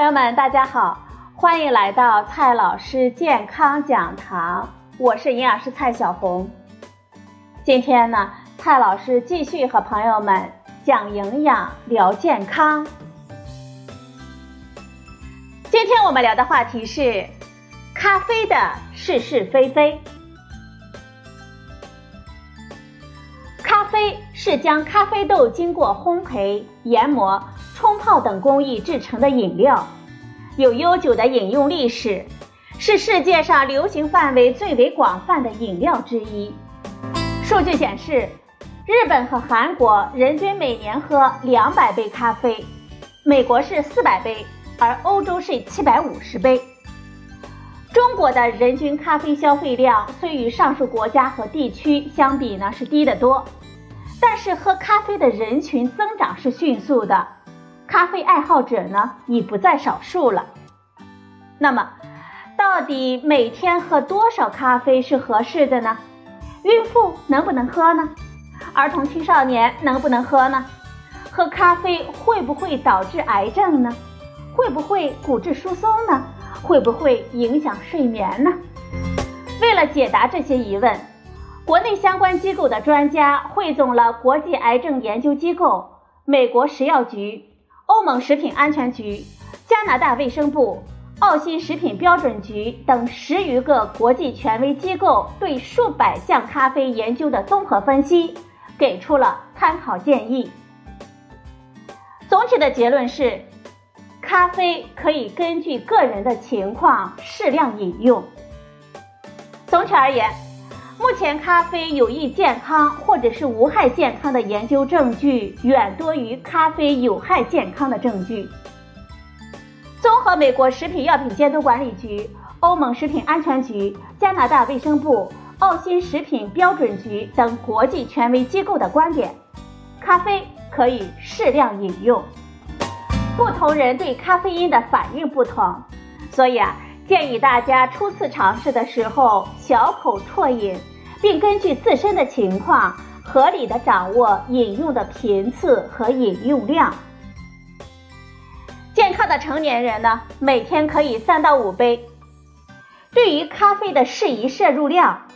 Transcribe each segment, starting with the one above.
朋友们，大家好，欢迎来到蔡老师健康讲堂，我是营养师蔡小红。今天呢，蔡老师继续和朋友们讲营养、聊健康。今天我们聊的话题是咖啡的是是非非。咖啡是将咖啡豆经过烘焙、研磨。冲泡等工艺制成的饮料，有悠久的饮用历史，是世界上流行范围最为广泛的饮料之一。数据显示，日本和韩国人均每年喝两百杯咖啡，美国是四百杯，而欧洲是七百五十杯。中国的人均咖啡消费量虽与上述国家和地区相比呢是低得多，但是喝咖啡的人群增长是迅速的。咖啡爱好者呢已不在少数了。那么，到底每天喝多少咖啡是合适的呢？孕妇能不能喝呢？儿童青少年能不能喝呢？喝咖啡会不会导致癌症呢？会不会骨质疏松呢？会不会影响睡眠呢？为了解答这些疑问，国内相关机构的专家汇总了国际癌症研究机构、美国食药局。欧盟食品安全局、加拿大卫生部、澳新食品标准局等十余个国际权威机构对数百项咖啡研究的综合分析，给出了参考建议。总体的结论是，咖啡可以根据个人的情况适量饮用。总体而言。目前，咖啡有益健康或者是无害健康的研究证据远多于咖啡有害健康的证据。综合美国食品药品监督管理局、欧盟食品安全局、加拿大卫生部、澳新食品标准局等国际权威机构的观点，咖啡可以适量饮用。不同人对咖啡因的反应不同，所以啊，建议大家初次尝试的时候小口啜饮。并根据自身的情况，合理的掌握饮用的频次和饮用量。健康的成年人呢，每天可以三到五杯。对于咖啡的适宜摄入量，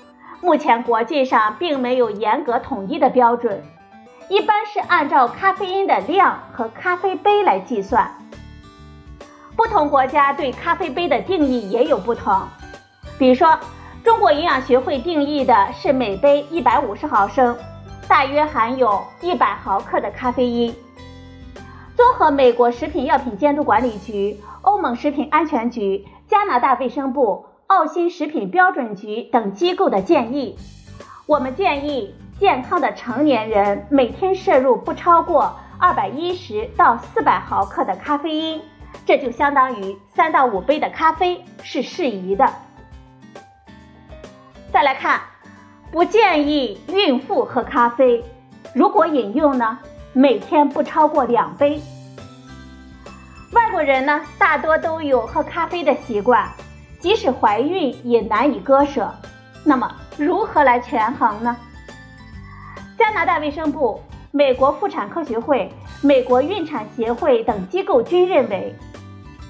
目前国际上并没有严格统一的标准，一般是按照咖啡因的量和咖啡杯来计算。不同国家对咖啡杯的定义也有不同，比如说。中国营养学会定义的是每杯一百五十毫升，大约含有一百毫克的咖啡因。综合美国食品药品监督管理局、欧盟食品安全局、加拿大卫生部、澳新食品标准局等机构的建议，我们建议健康的成年人每天摄入不超过二百一十到四百毫克的咖啡因，这就相当于三到五杯的咖啡是适宜的。再来看，不建议孕妇喝咖啡。如果饮用呢，每天不超过两杯。外国人呢，大多都有喝咖啡的习惯，即使怀孕也难以割舍。那么，如何来权衡呢？加拿大卫生部、美国妇产科学会、美国孕产协会等机构均认为，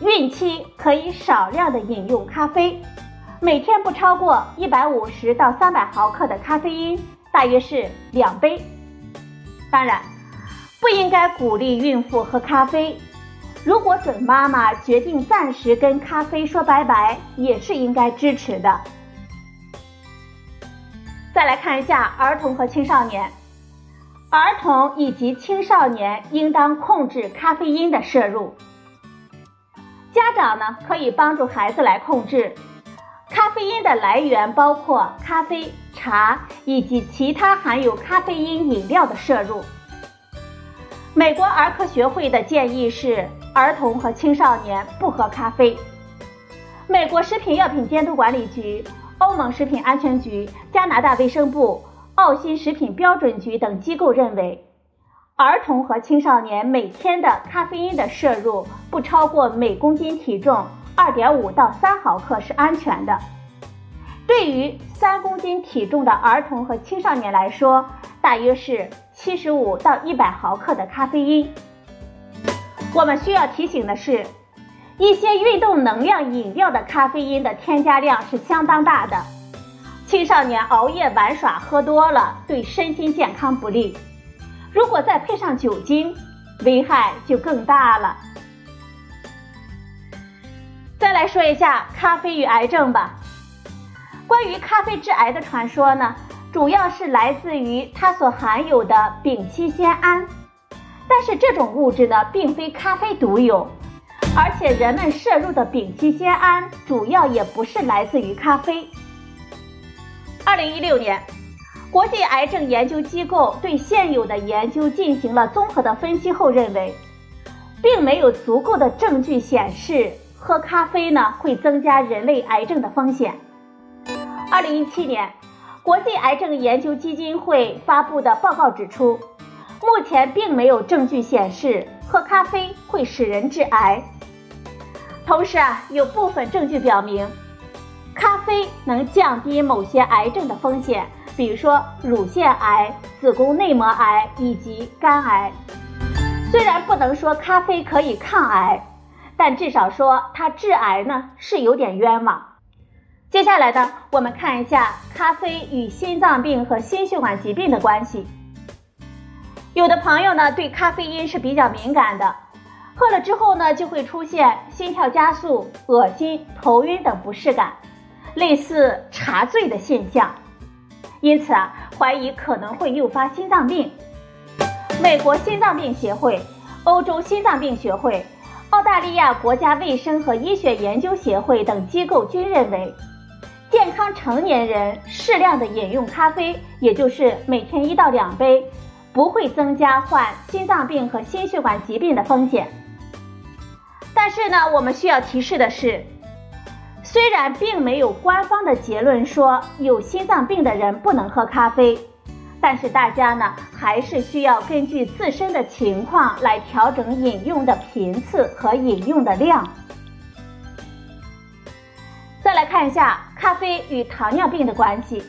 孕期可以少量的饮用咖啡。每天不超过一百五十到三百毫克的咖啡因，大约是两杯。当然，不应该鼓励孕妇喝咖啡。如果准妈妈决定暂时跟咖啡说拜拜，也是应该支持的。再来看一下儿童和青少年，儿童以及青少年应当控制咖啡因的摄入。家长呢，可以帮助孩子来控制。咖啡因的来源包括咖啡、茶以及其他含有咖啡因饮料的摄入。美国儿科学会的建议是，儿童和青少年不喝咖啡。美国食品药品监督管理局、欧盟食品安全局、加拿大卫生部、澳新食品标准局等机构认为，儿童和青少年每天的咖啡因的摄入不超过每公斤体重。二点五到三毫克是安全的。对于三公斤体重的儿童和青少年来说，大约是七十五到一百毫克的咖啡因。我们需要提醒的是，一些运动能量饮料的咖啡因的添加量是相当大的。青少年熬夜玩耍喝多了，对身心健康不利。如果再配上酒精，危害就更大了。再来说一下咖啡与癌症吧。关于咖啡致癌的传说呢，主要是来自于它所含有的丙烯酰胺。但是这种物质呢，并非咖啡独有，而且人们摄入的丙烯酰胺主要也不是来自于咖啡。二零一六年，国际癌症研究机构对现有的研究进行了综合的分析后认为，并没有足够的证据显示喝咖啡呢会增加人类癌症的风险。二零一七年，国际癌症研究基金会发布的报告指出。目前并没有证据显示喝咖啡会使人致癌。同时啊，有部分证据表明，咖啡能降低某些癌症的风险，比如说乳腺癌、子宫内膜癌以及肝癌。虽然不能说咖啡可以抗癌，但至少说它致癌呢是有点冤枉。接下来呢，我们看一下咖啡与心脏病和心血管疾病的关系。有的朋友呢对咖啡因是比较敏感的，喝了之后呢就会出现心跳加速、恶心、头晕等不适感，类似茶醉的现象，因此啊怀疑可能会诱发心脏病。美国心脏病协会、欧洲心脏病学会、澳大利亚国家卫生和医学研究协会等机构均认为，健康成年人适量的饮用咖啡，也就是每天一到两杯。不会增加患心脏病和心血管疾病的风险。但是呢，我们需要提示的是，虽然并没有官方的结论说有心脏病的人不能喝咖啡，但是大家呢还是需要根据自身的情况来调整饮用的频次和饮用的量。再来看一下咖啡与糖尿病的关系。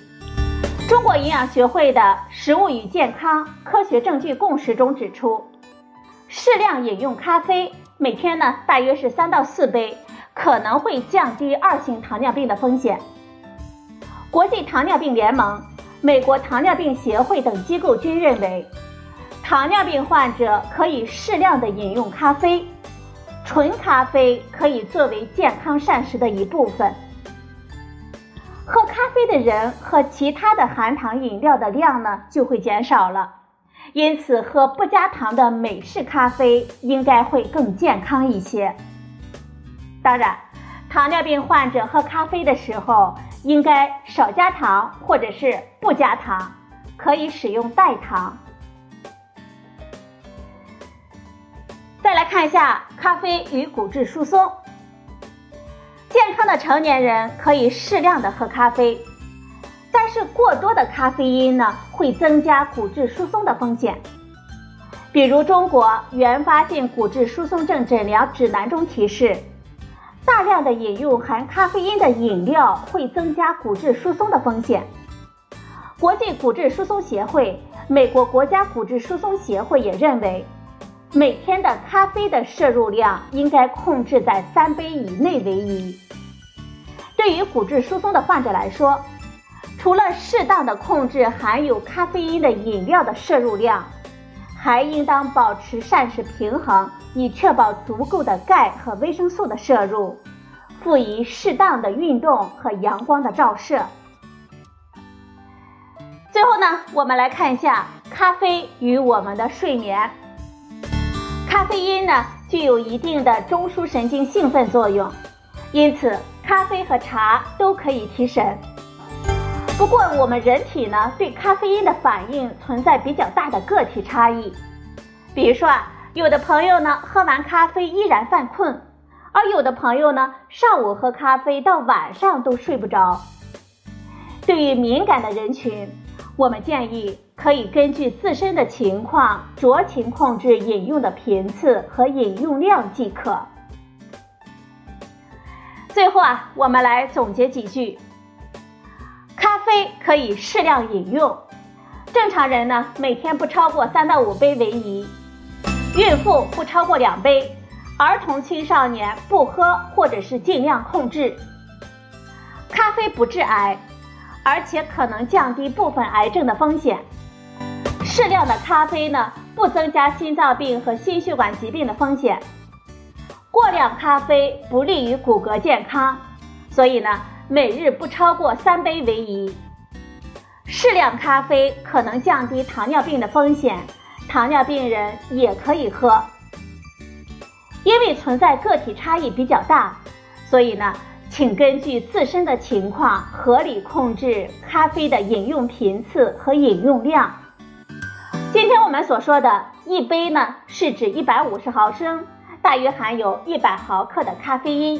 中国营养学会的《食物与健康科学证据共识》中指出，适量饮用咖啡，每天呢大约是三到四杯，可能会降低二型糖尿病的风险。国际糖尿病联盟、美国糖尿病协会等机构均认为，糖尿病患者可以适量的饮用咖啡，纯咖啡可以作为健康膳食的一部分。喝咖啡的人和其他的含糖饮料的量呢就会减少了，因此喝不加糖的美式咖啡应该会更健康一些。当然，糖尿病患者喝咖啡的时候应该少加糖或者是不加糖，可以使用代糖。再来看一下咖啡与骨质疏松。健康的成年人可以适量的喝咖啡，但是过多的咖啡因呢会增加骨质疏松的风险。比如中国原发性骨质疏松症诊疗指南中提示，大量的饮用含咖啡因的饮料会增加骨质疏松的风险。国际骨质疏松协会、美国国家骨质疏松协会也认为。每天的咖啡的摄入量应该控制在三杯以内为宜。对于骨质疏松的患者来说，除了适当的控制含有咖啡因的饮料的摄入量，还应当保持膳食平衡，以确保足够的钙和维生素的摄入，赋予适当的运动和阳光的照射。最后呢，我们来看一下咖啡与我们的睡眠。咖啡因呢具有一定的中枢神经兴奋作用，因此咖啡和茶都可以提神。不过我们人体呢对咖啡因的反应存在比较大的个体差异。比如说啊，有的朋友呢喝完咖啡依然犯困，而有的朋友呢上午喝咖啡到晚上都睡不着。对于敏感的人群，我们建议。可以根据自身的情况酌情控制饮用的频次和饮用量即可。最后啊，我们来总结几句：啡可以适量饮用，正常人呢每天不超过三到五杯为宜；孕妇不超过两杯，儿童青少年不喝或者是尽量控制。咖啡不致癌，而且可能降低部分癌症的风险。适量的咖啡呢，不增加心脏病和心血管疾病的风险。过量咖啡不利于骨骼健康，所以呢，每日不超过三杯为宜。适量咖啡可能降低糖尿病的风险，糖尿病人也可以喝。因为存在个体差异比较大，所以呢，请根据自身的情况合理控制咖啡的饮用频次和饮用量。今天我们所说的一杯呢，是指一百五十毫升。大约含有一百毫克的咖啡因。